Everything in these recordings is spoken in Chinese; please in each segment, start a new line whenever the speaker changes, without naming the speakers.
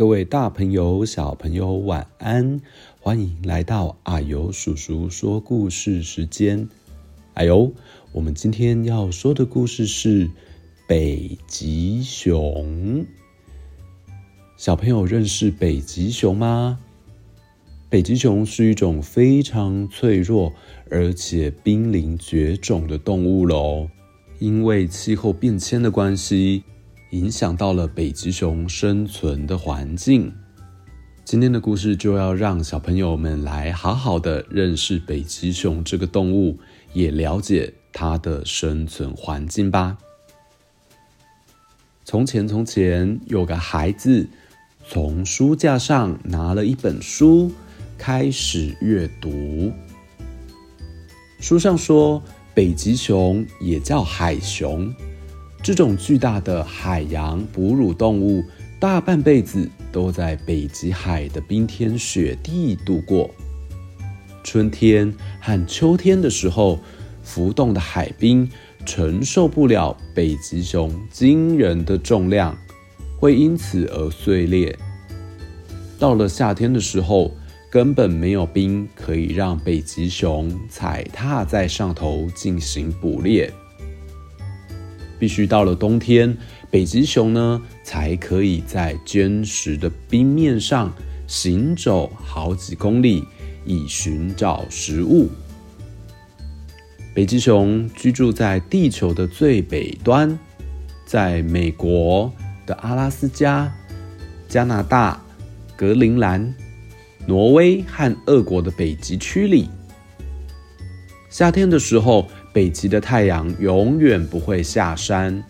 各位大朋友、小朋友，晚安！欢迎来到阿尤叔叔说故事时间。阿尤，我们今天要说的故事是北极熊。小朋友认识北极熊吗？北极熊是一种非常脆弱而且濒临绝种的动物喽，因为气候变迁的关系。影响到了北极熊生存的环境。今天的故事就要让小朋友们来好好的认识北极熊这个动物，也了解它的生存环境吧。从前，从前有个孩子从书架上拿了一本书，开始阅读。书上说，北极熊也叫海熊。这种巨大的海洋哺乳动物，大半辈子都在北极海的冰天雪地度过。春天和秋天的时候，浮动的海冰承受不了北极熊惊人的重量，会因此而碎裂。到了夏天的时候，根本没有冰可以让北极熊踩踏在上头进行捕猎。必须到了冬天，北极熊呢才可以在坚实的冰面上行走好几公里，以寻找食物。北极熊居住在地球的最北端，在美国的阿拉斯加、加拿大、格陵兰、挪威和俄国的北极区里。夏天的时候，北极的太阳永远不会下山，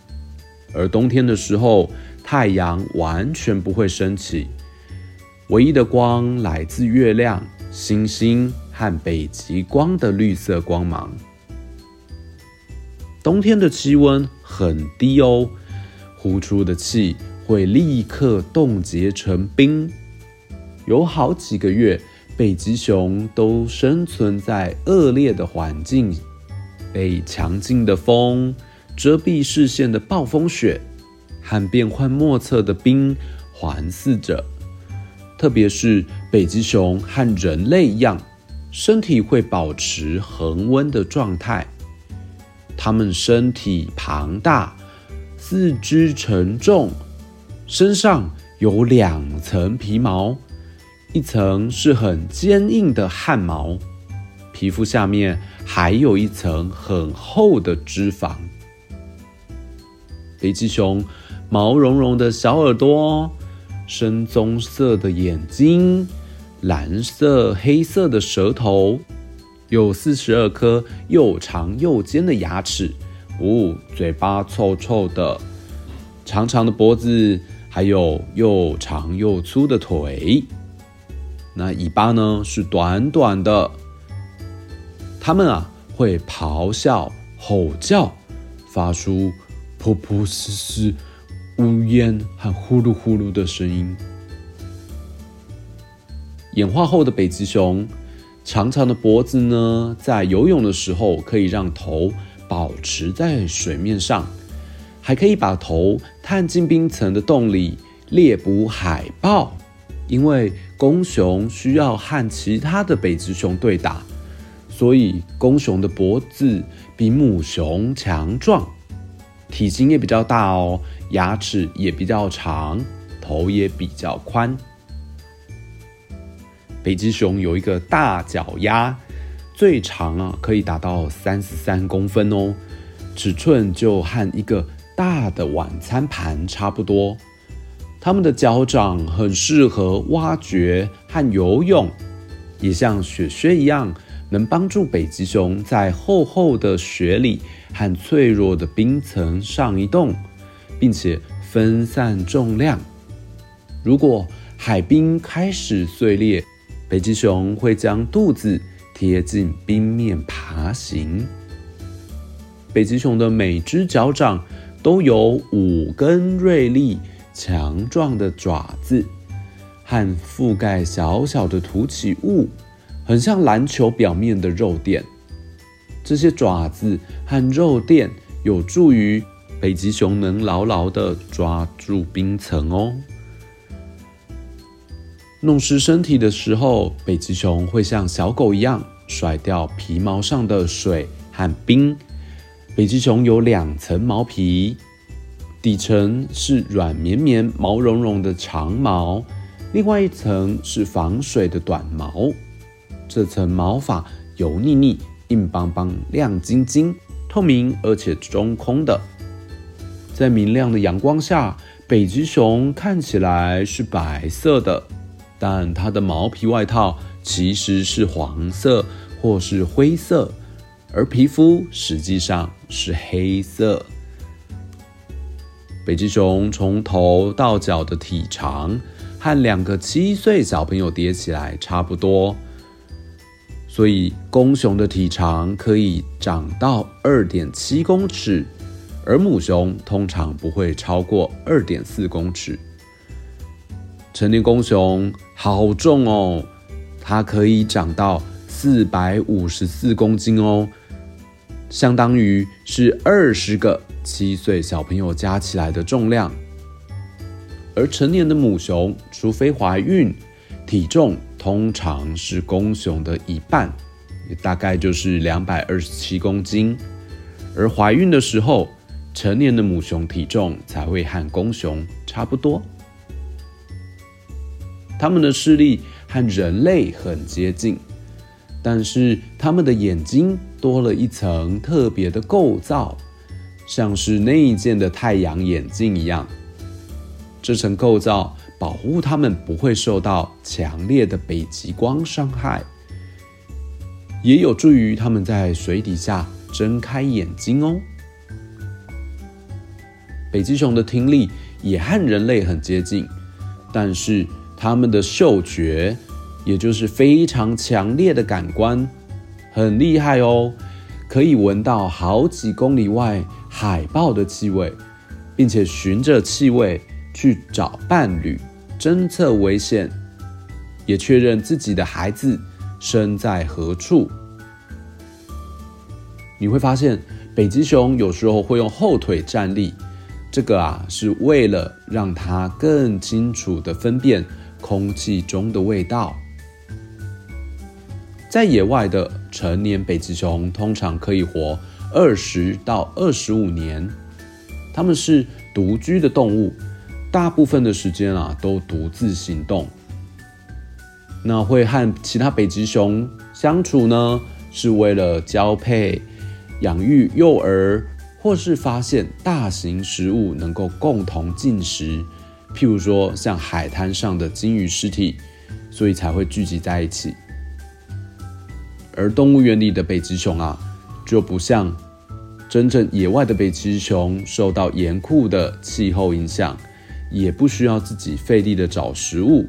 而冬天的时候，太阳完全不会升起，唯一的光来自月亮、星星和北极光的绿色光芒。冬天的气温很低哦，呼出的气会立刻冻结成冰，有好几个月，北极熊都生存在恶劣的环境。被强劲的风、遮蔽视线的暴风雪和变幻莫测的冰环伺着。特别是北极熊和人类一样，身体会保持恒温的状态。它们身体庞大，四肢沉重，身上有两层皮毛，一层是很坚硬的汗毛。皮肤下面还有一层很厚的脂肪。北极熊毛茸茸的小耳朵，深棕色的眼睛，蓝色、黑色的舌头，有四十二颗又长又尖的牙齿。呜、哦，嘴巴臭臭的，长长的脖子，还有又长又粗的腿。那尾巴呢，是短短的。它们啊会咆哮、吼叫，发出噗噗嘶嘶、呜咽和呼噜呼噜的声音。演化后的北极熊，长长的脖子呢，在游泳的时候可以让头保持在水面上，还可以把头探进冰层的洞里猎捕海豹。因为公熊需要和其他的北极熊对打。所以，公熊的脖子比母熊强壮，体型也比较大哦，牙齿也比较长，头也比较宽。北极熊有一个大脚丫，最长啊可以达到三十三公分哦，尺寸就和一个大的晚餐盘差不多。它们的脚掌很适合挖掘和游泳。也像雪靴一样，能帮助北极熊在厚厚的雪里和脆弱的冰层上移动，并且分散重量。如果海冰开始碎裂，北极熊会将肚子贴近冰面爬行。北极熊的每只脚掌都有五根锐利、强壮的爪子，和覆盖小小的凸起物，很像篮球表面的肉垫。这些爪子和肉垫有助于北极熊能牢牢地抓住冰层哦。弄湿身体的时候，北极熊会像小狗一样甩掉皮毛上的水和冰。北极熊有两层毛皮，底层是软绵绵、毛茸茸的长毛，另外一层是防水的短毛。这层毛发油腻腻、硬邦邦、亮晶晶、透明而且中空的，在明亮的阳光下，北极熊看起来是白色的。但它的毛皮外套其实是黄色或是灰色，而皮肤实际上是黑色。北极熊从头到脚的体长和两个七岁小朋友叠起来差不多，所以公熊的体长可以长到二点七公尺，而母熊通常不会超过二点四公尺。成年公熊好重哦，它可以长到四百五十四公斤哦，相当于是二十个七岁小朋友加起来的重量。而成年的母熊，除非怀孕，体重通常是公熊的一半，也大概就是两百二十七公斤。而怀孕的时候，成年的母熊体重才会和公熊差不多。它们的视力和人类很接近，但是它们的眼睛多了一层特别的构造，像是内建的太阳眼镜一样。这层构造保护它们不会受到强烈的北极光伤害，也有助于它们在水底下睁开眼睛哦。北极熊的听力也和人类很接近，但是。它们的嗅觉，也就是非常强烈的感官，很厉害哦，可以闻到好几公里外海豹的气味，并且循着气味去找伴侣，侦测危险，也确认自己的孩子身在何处。你会发现，北极熊有时候会用后腿站立，这个啊是为了让它更清楚地分辨。空气中的味道，在野外的成年北极熊通常可以活二十到二十五年。它们是独居的动物，大部分的时间啊都独自行动。那会和其他北极熊相处呢，是为了交配、养育幼儿，或是发现大型食物能够共同进食。譬如说，像海滩上的鲸鱼尸体，所以才会聚集在一起。而动物园里的北极熊啊，就不像真正野外的北极熊，受到严酷的气候影响，也不需要自己费力的找食物，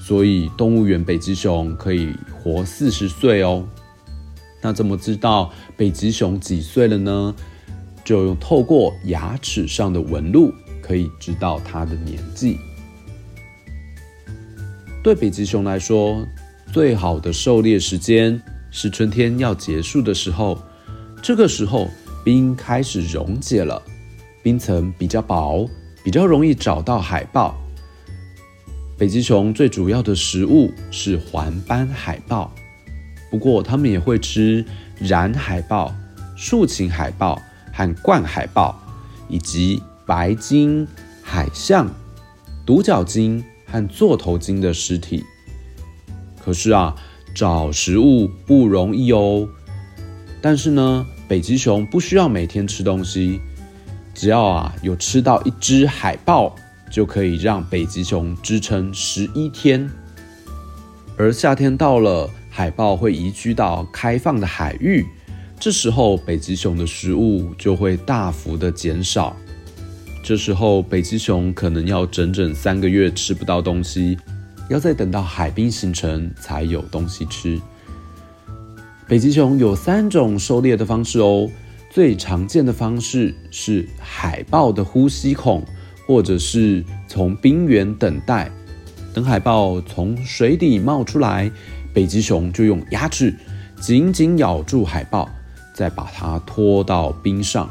所以动物园北极熊可以活四十岁哦。那怎么知道北极熊几岁了呢？就用透过牙齿上的纹路。可以知道它的年纪。对北极熊来说，最好的狩猎时间是春天要结束的时候。这个时候，冰开始溶解了，冰层比较薄，比较容易找到海豹。北极熊最主要的食物是环斑海豹，不过它们也会吃蓝海豹、竖琴海豹和冠海豹，以及。白鲸、海象、独角鲸和座头鲸的尸体。可是啊，找食物不容易哦。但是呢，北极熊不需要每天吃东西，只要啊有吃到一只海豹，就可以让北极熊支撑十一天。而夏天到了，海豹会移居到开放的海域，这时候北极熊的食物就会大幅的减少。这时候北极熊可能要整整三个月吃不到东西，要再等到海冰形成才有东西吃。北极熊有三种狩猎的方式哦，最常见的方式是海豹的呼吸孔，或者是从冰原等待。等海豹从水底冒出来，北极熊就用牙齿紧紧咬住海豹，再把它拖到冰上。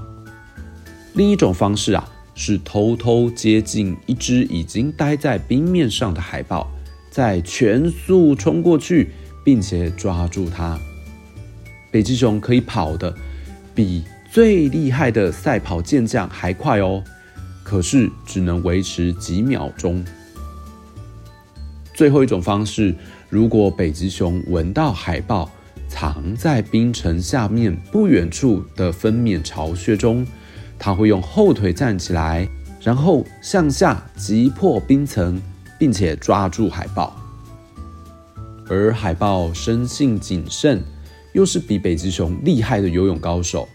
另一种方式啊，是偷偷接近一只已经待在冰面上的海豹，再全速冲过去，并且抓住它。北极熊可以跑的比最厉害的赛跑健将还快哦，可是只能维持几秒钟。最后一种方式，如果北极熊闻到海豹藏在冰层下面不远处的分娩巢穴中，它会用后腿站起来，然后向下击破冰层，并且抓住海豹。而海豹生性谨慎，又是比北极熊厉害的游泳高手，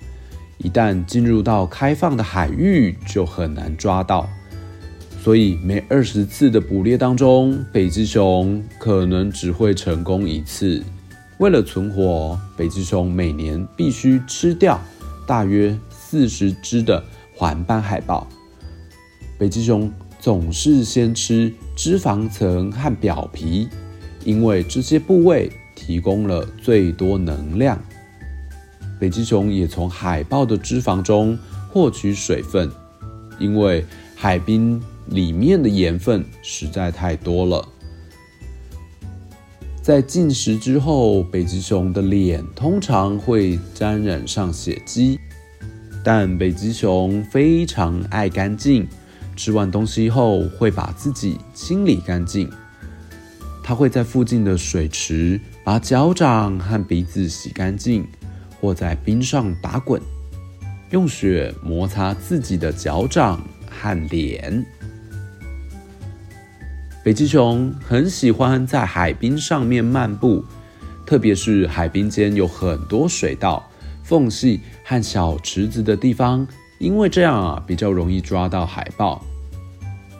一旦进入到开放的海域，就很难抓到。所以每二十次的捕猎当中，北极熊可能只会成功一次。为了存活，北极熊每年必须吃掉大约四十只的环斑海豹。北极熊总是先吃脂肪层和表皮，因为这些部位提供了最多能量。北极熊也从海豹的脂肪中获取水分，因为海冰。里面的盐分实在太多了。在进食之后，北极熊的脸通常会沾染上血迹，但北极熊非常爱干净，吃完东西后会把自己清理干净。它会在附近的水池把脚掌和鼻子洗干净，或在冰上打滚，用雪摩擦自己的脚掌和脸。北极熊很喜欢在海冰上面漫步，特别是海冰间有很多水道、缝隙和小池子的地方，因为这样啊，比较容易抓到海豹。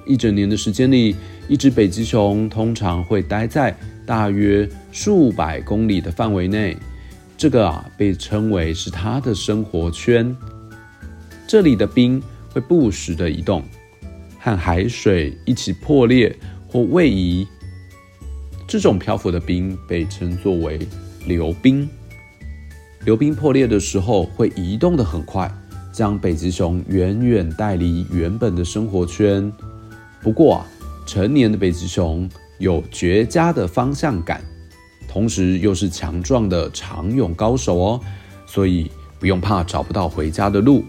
一整年的时间里，一只北极熊通常会待在大约数百公里的范围内，这个啊被称为是它的生活圈。这里的冰会不时的移动，和海水一起破裂。或位移，这种漂浮的冰被称作为流冰。流冰破裂的时候会移动的很快，将北极熊远远带离原本的生活圈。不过啊，成年的北极熊有绝佳的方向感，同时又是强壮的长泳高手哦，所以不用怕找不到回家的路。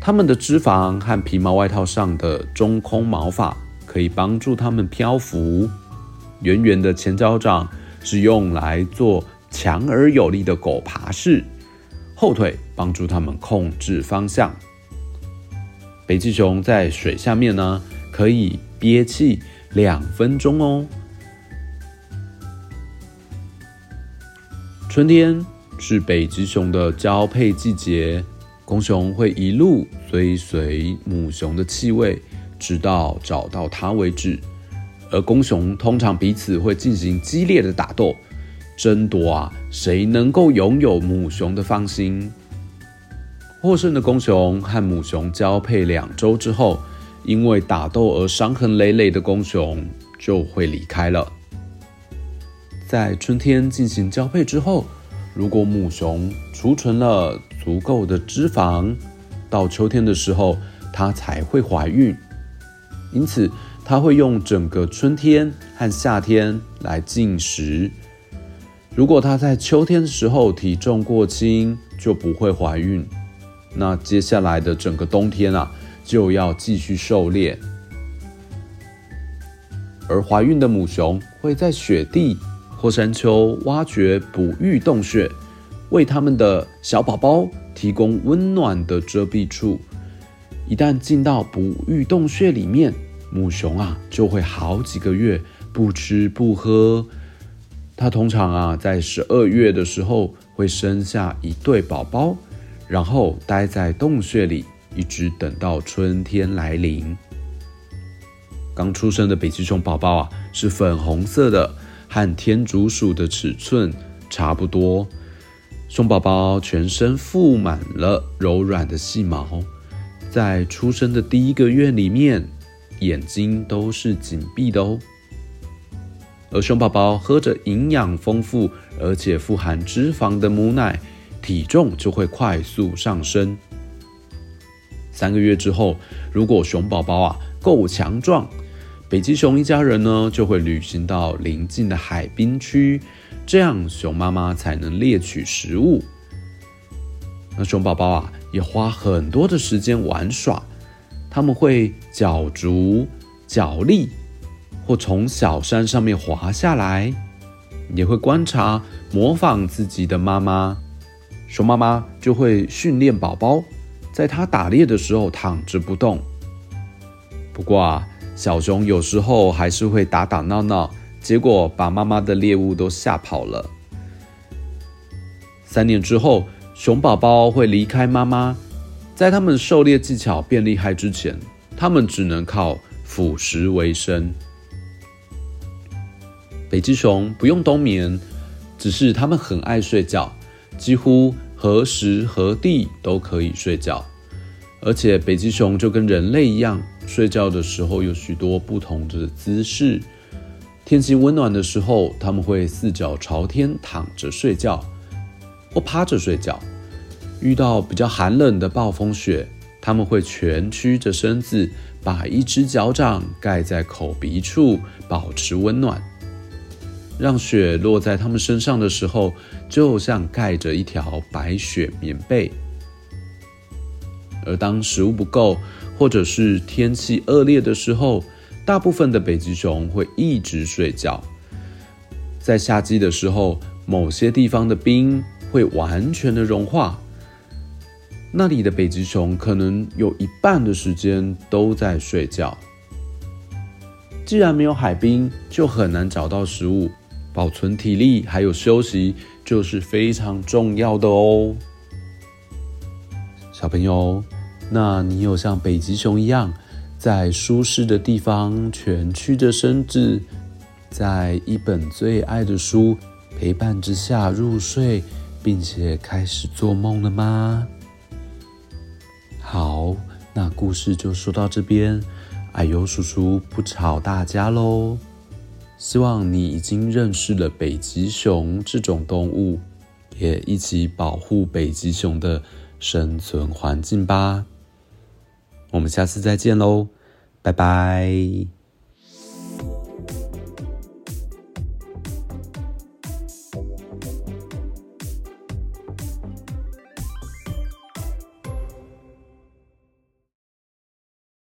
它们的脂肪和皮毛外套上的中空毛发。可以帮助它们漂浮。圆圆的前脚掌是用来做强而有力的狗爬式，后腿帮助它们控制方向。北极熊在水下面呢，可以憋气两分钟哦。春天是北极熊的交配季节，公熊会一路追随母熊的气味。直到找到它为止，而公熊通常彼此会进行激烈的打斗，争夺啊，谁能够拥有母熊的芳心。获胜的公熊和母熊交配两周之后，因为打斗而伤痕累累的公熊就会离开了。在春天进行交配之后，如果母熊储存了足够的脂肪，到秋天的时候，它才会怀孕。因此，它会用整个春天和夏天来进食。如果它在秋天的时候体重过轻，就不会怀孕。那接下来的整个冬天啊，就要继续狩猎。而怀孕的母熊会在雪地或山丘挖掘哺育洞穴，为它们的小宝宝提供温暖的遮蔽处。一旦进到哺育洞穴里面，母熊啊就会好几个月不吃不喝，它通常啊在十二月的时候会生下一对宝宝，然后待在洞穴里，一直等到春天来临。刚出生的北极熊宝宝啊是粉红色的，和天竺鼠的尺寸差不多。熊宝宝全身覆满了柔软的细毛，在出生的第一个月里面，眼睛都是紧闭的哦。而熊宝宝喝着营养丰富而且富含脂肪的母奶，体重就会快速上升。三个月之后，如果熊宝宝啊够强壮，北极熊一家人呢就会旅行到邻近的海滨区。这样，熊妈妈才能猎取食物。那熊宝宝啊，也花很多的时间玩耍。他们会脚足、脚力，或从小山上面滑下来，也会观察、模仿自己的妈妈。熊妈妈就会训练宝宝，在它打猎的时候躺着不动。不过啊，小熊有时候还是会打打闹闹。结果把妈妈的猎物都吓跑了。三年之后，熊宝宝会离开妈妈，在他们狩猎技巧变厉害之前，他们只能靠腐食为生。北极熊不用冬眠，只是它们很爱睡觉，几乎何时何地都可以睡觉。而且北极熊就跟人类一样，睡觉的时候有许多不同的姿势。天气温暖的时候，他们会四脚朝天躺着睡觉，或趴着睡觉。遇到比较寒冷的暴风雪，他们会蜷曲着身子，把一只脚掌盖在口鼻处，保持温暖。让雪落在他们身上的时候，就像盖着一条白雪棉被。而当食物不够，或者是天气恶劣的时候，大部分的北极熊会一直睡觉。在夏季的时候，某些地方的冰会完全的融化，那里的北极熊可能有一半的时间都在睡觉。既然没有海冰，就很难找到食物，保存体力还有休息就是非常重要的哦。小朋友，那你有像北极熊一样，在舒适的地方蜷曲着身子，在一本最爱的书陪伴之下入睡，并且开始做梦了吗？好，那故事就说到这边，啊呦叔叔不吵大家喽。希望你已经认识了北极熊这种动物，也一起保护北极熊的生存环境吧。我们下次再见喽，拜拜。